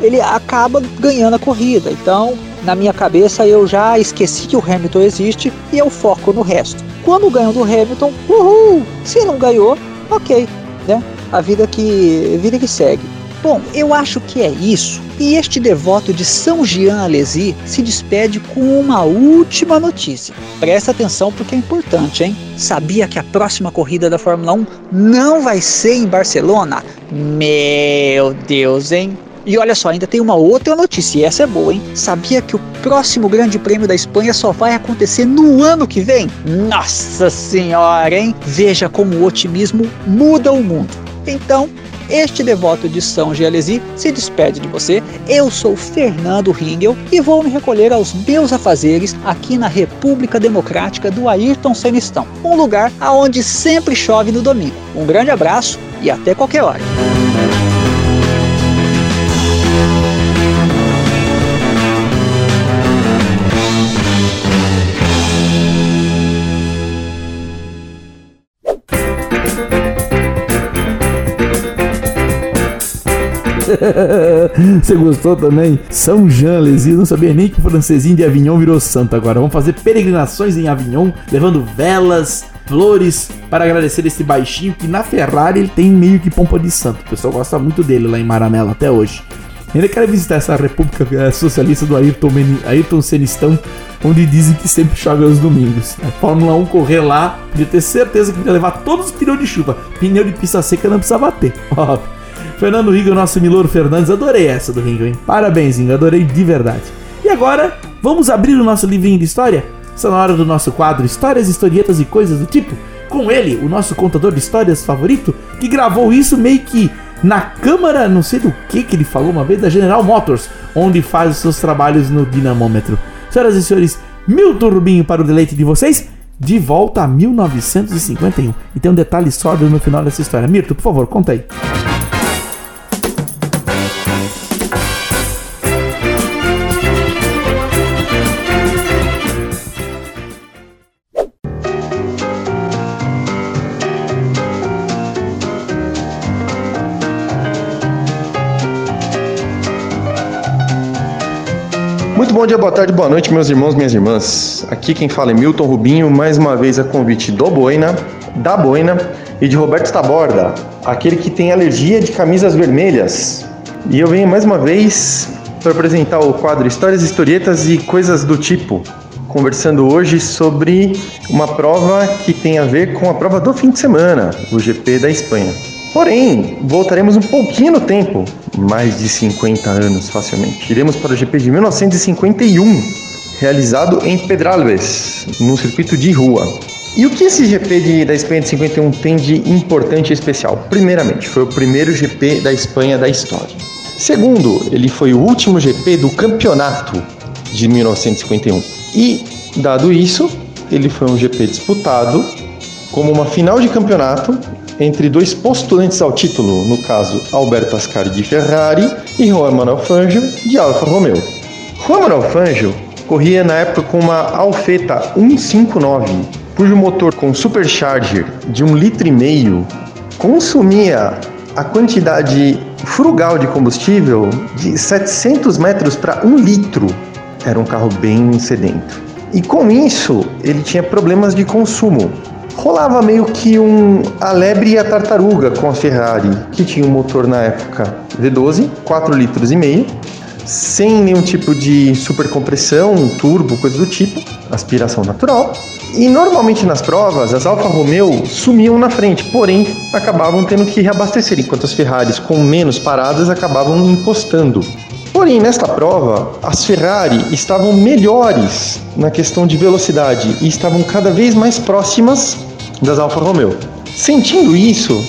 Ele acaba ganhando a corrida. Então na minha cabeça eu já esqueci que o Hamilton existe e eu foco no resto. Quando ganhou do Hamilton, uhul! Se não ganhou, ok, né? A vida que, vida que segue. Bom, eu acho que é isso. E este devoto de São Jean Alesi se despede com uma última notícia. Presta atenção porque é importante, hein? Sabia que a próxima corrida da Fórmula 1 não vai ser em Barcelona? Meu Deus, hein? E olha só, ainda tem uma outra notícia, e essa é boa, hein? Sabia que o próximo Grande Prêmio da Espanha só vai acontecer no ano que vem? Nossa Senhora, hein? Veja como o otimismo muda o mundo. Então, este devoto de São Gialesi se despede de você. Eu sou Fernando Ringel e vou me recolher aos meus afazeres aqui na República Democrática do Ayrton Senistão, um lugar aonde sempre chove no domingo. Um grande abraço e até qualquer hora. Você gostou também? São Jean Lesy, não sabia nem que o francesinho de Avignon virou santo agora. Vamos fazer peregrinações em Avignon, levando velas, flores para agradecer esse baixinho que na Ferrari ele tem meio que pompa de santo. O pessoal gosta muito dele lá em Maranello até hoje. Ainda quero visitar essa república eh, socialista do Ayrton, Ayrton Senistão, onde dizem que sempre chove aos domingos. A Fórmula 1 correr lá, podia ter certeza que podia levar todos os pneus de chuva. Pneu de pista seca não precisava ter. Fernando Rigo, nosso Milor Fernandes, adorei essa do Rigo, hein? Parabéns, Ingo, adorei de verdade. E agora, vamos abrir o nosso livrinho de história? Está na hora do nosso quadro Histórias, Historietas e Coisas do Tipo. Com ele, o nosso contador de histórias favorito, que gravou isso meio que na câmara, não sei do que que ele falou uma vez, da General Motors, onde faz os seus trabalhos no dinamômetro. Senhoras e senhores, Milton Rubinho para o deleite de vocês, de volta a 1951. E tem um detalhe sórdido no final dessa história. Mirto, por favor, conta aí. Bom dia, boa tarde, boa noite, meus irmãos, minhas irmãs. Aqui quem fala é Milton Rubinho, mais uma vez a convite do Boina, da Boina e de Roberto Taborda, aquele que tem alergia de camisas vermelhas. E eu venho mais uma vez para apresentar o quadro Histórias, Historietas e Coisas do Tipo, conversando hoje sobre uma prova que tem a ver com a prova do fim de semana, o GP da Espanha. Porém, voltaremos um pouquinho no tempo, mais de 50 anos facilmente. Iremos para o GP de 1951, realizado em Pedralbes, no circuito de rua. E o que esse GP de, da Espanha de 51 tem de importante e especial? Primeiramente, foi o primeiro GP da Espanha da história. Segundo, ele foi o último GP do campeonato de 1951. E, dado isso, ele foi um GP disputado como uma final de campeonato entre dois postulantes ao título, no caso Alberto Ascari de Ferrari e Juan Manuel Fangio de Alfa Romeo. Juan Manuel Fangio corria na época com uma Alfetta 159, cujo motor com supercharger de um litro e meio consumia a quantidade frugal de combustível de 700 metros para um litro. Era um carro bem sedento. E com isso, ele tinha problemas de consumo rolava meio que um a lebre e a tartaruga com a Ferrari, que tinha um motor na época V12, 4 litros e meio, sem nenhum tipo de supercompressão, turbo, coisa do tipo, aspiração natural. E normalmente nas provas, as Alfa Romeo sumiam na frente, porém acabavam tendo que reabastecer, enquanto as Ferraris com menos paradas acabavam encostando. Porém, nesta prova, as Ferrari estavam melhores na questão de velocidade e estavam cada vez mais próximas das Alfa Romeo. Sentindo isso,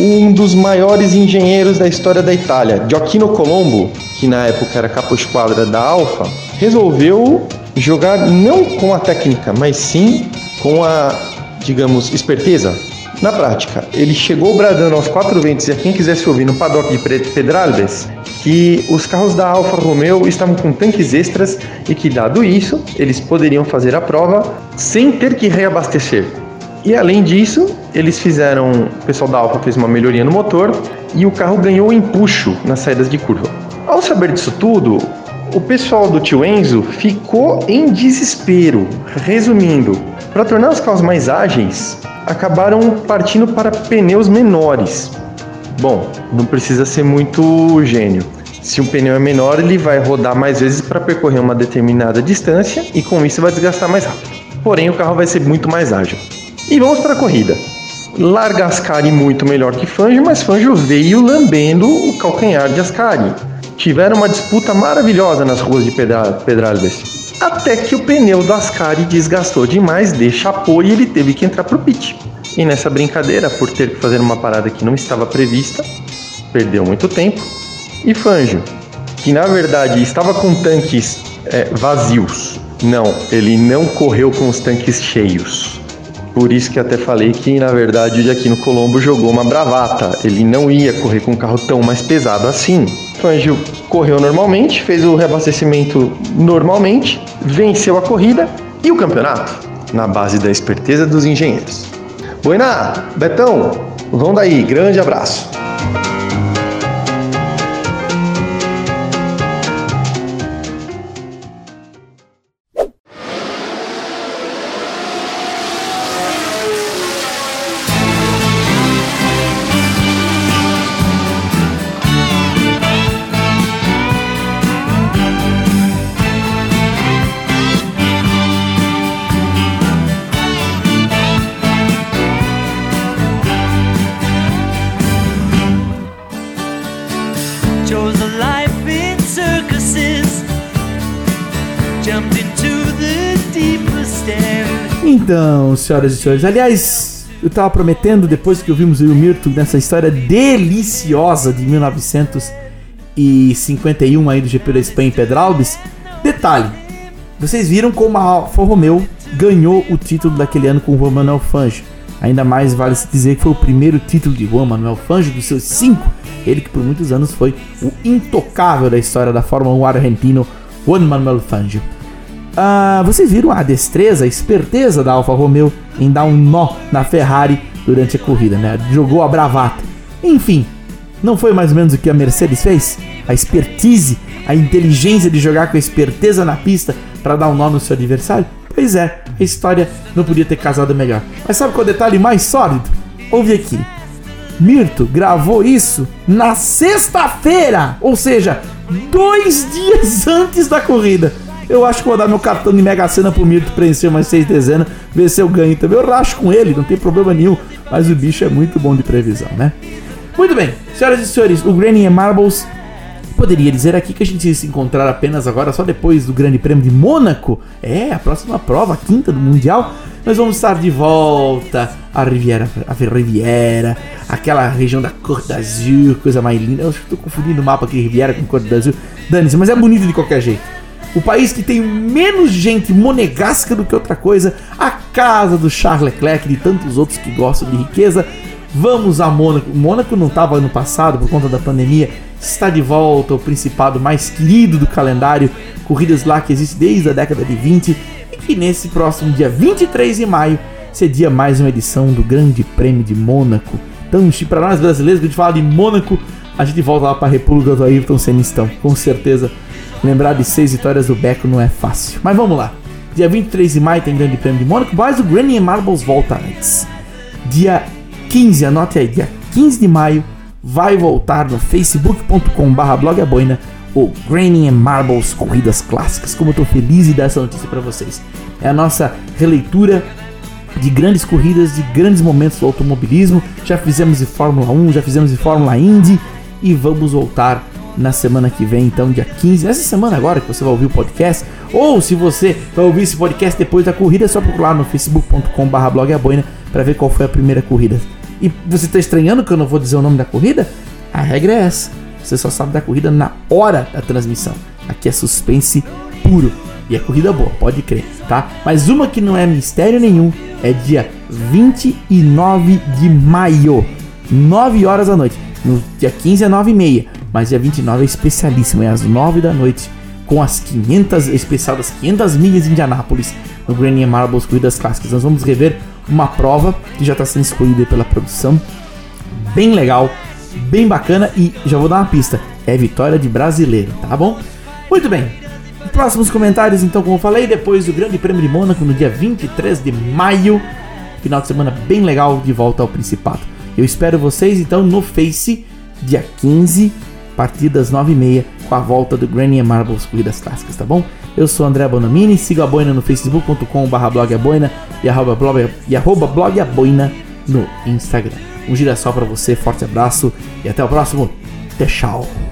um dos maiores engenheiros da história da Itália, Gioacchino Colombo, que na época era capo-esquadra da Alfa, resolveu jogar não com a técnica, mas sim com a, digamos, esperteza. Na prática, ele chegou bradando aos quatro ventos e a quem quisesse ouvir no paddock de Pedralbes que os carros da Alfa Romeo estavam com tanques extras e que, dado isso, eles poderiam fazer a prova sem ter que reabastecer. E além disso, eles fizeram, o pessoal da Alfa fez uma melhoria no motor e o carro ganhou empuxo nas saídas de curva. Ao saber disso tudo, o pessoal do tio Enzo ficou em desespero. Resumindo, para tornar os carros mais ágeis, acabaram partindo para pneus menores. Bom, não precisa ser muito gênio. Se um pneu é menor, ele vai rodar mais vezes para percorrer uma determinada distância e com isso vai desgastar mais rápido. Porém, o carro vai ser muito mais ágil. E vamos para a corrida. Larga Ascari muito melhor que Fangio, mas Fangio veio lambendo o calcanhar de Ascari. Tiveram uma disputa maravilhosa nas ruas de Pedra Pedralbes. Até que o pneu do Ascari desgastou demais, deixapou e ele teve que entrar para o pit. E nessa brincadeira, por ter que fazer uma parada que não estava prevista, perdeu muito tempo. E Fangio, que na verdade estava com tanques é, vazios, não, ele não correu com os tanques cheios. Por isso que até falei que, na verdade, o Giaquino Colombo jogou uma bravata. Ele não ia correr com um carro tão mais pesado assim. Fangio correu normalmente, fez o reabastecimento normalmente, venceu a corrida e o campeonato, na base da esperteza dos engenheiros. Boina, Betão, vão daí, grande abraço. Senhoras e senhores, aliás, eu tava prometendo, depois que ouvimos o Milton nessa história deliciosa de 1951 aí do GP da Espanha em Pedralbes, detalhe, vocês viram como a Alfa Romeo ganhou o título daquele ano com o Juan Manuel Fangio. Ainda mais vale se dizer que foi o primeiro título de Juan Manuel Fangio dos seus cinco, ele que por muitos anos foi o intocável da história da Fórmula 1 argentino, Juan Manuel Fangio. Ah, vocês viram a destreza, a esperteza da Alfa Romeo em dar um nó na Ferrari durante a corrida, né? Jogou a bravata. Enfim, não foi mais ou menos o que a Mercedes fez? a expertise, a inteligência de jogar com a esperteza na pista para dar um nó no seu adversário? Pois é, a história não podia ter casado melhor. Mas sabe qual é o detalhe mais sólido? Ouve aqui. Mirto gravou isso na sexta-feira, ou seja, dois dias antes da corrida. Eu acho que vou dar meu cartão de Mega Sena pro Mirto preencher umas seis dezenas, ver se eu ganho também. Eu racho com ele, não tem problema nenhum. Mas o bicho é muito bom de previsão, né? Muito bem, senhoras e senhores, o Granny Marbles poderia dizer aqui que a gente se encontrar apenas agora, só depois do Grande Prêmio de Mônaco. É, a próxima prova, a quinta do Mundial. Nós vamos estar de volta à Riviera, a Riviera, aquela região da Cor d'Azur, coisa mais linda. Eu estou confundindo o mapa aqui, Riviera com Cor d'Azur. Dane-se, mas é bonito de qualquer jeito. O país que tem menos gente monegasca do que outra coisa, a casa do Charles Leclerc e de tantos outros que gostam de riqueza, Vamos a Mônaco. Mônaco não estava ano passado por conta da pandemia. Está de volta o principado mais querido do calendário. Corridas lá que existe desde a década de 20 e que nesse próximo dia 23 de maio cedia mais uma edição do Grande Prêmio de Mônaco. Então, para nós brasileiros, que a gente fala de Mônaco, a gente volta lá para a República do Ayrton Senistão. Com certeza, lembrar de seis vitórias do Beco não é fácil. Mas vamos lá. Dia 23 de maio tem Grande Prêmio de Mônaco, mas o Granny Marbles volta antes. Dia 15, anote aí, dia 15 de maio, vai voltar no facebook.com.br blogaboina o Granny Marbles Corridas Clássicas. Como eu tô feliz de dar essa notícia para vocês. É a nossa releitura de grandes corridas, de grandes momentos do automobilismo. Já fizemos de Fórmula 1, já fizemos de Fórmula Indy e vamos voltar na semana que vem, então dia 15, nessa semana agora que você vai ouvir o podcast, ou se você vai ouvir esse podcast depois da corrida, é só procurar no facebook.com/blogaboina para ver qual foi a primeira corrida. E você está estranhando que eu não vou dizer o nome da corrida? A regra é essa. Você só sabe da corrida na hora da transmissão. Aqui é suspense puro. E é corrida boa, pode crer, tá? Mas uma que não é mistério nenhum é dia 29 de maio, 9 horas da noite. No dia 15 é 9 e meia, mas dia 29 é especialíssimo, é às 9 da noite, com as 500, especial das 500 milhas de Indianápolis, no Granny Marbles Corridas Clássicas. Nós vamos rever uma prova que já está sendo escolhida pela produção. Bem legal, bem bacana e já vou dar uma pista. É vitória de brasileiro, tá bom? Muito bem. Próximos comentários, então, como eu falei, depois do Grande Prêmio de Mônaco no dia 23 de maio. Final de semana bem legal de volta ao Principado. Eu espero vocês então no Face, dia 15, a partir das 9h30, com a volta do Granny Marbles Corridas Clássicas, tá bom? Eu sou André Bonomini, siga a Boina no facebook.com.br blogaboina e arroba, blog, e arroba blogaboina no Instagram. Um girassol para você, forte abraço e até o próximo. Tchau.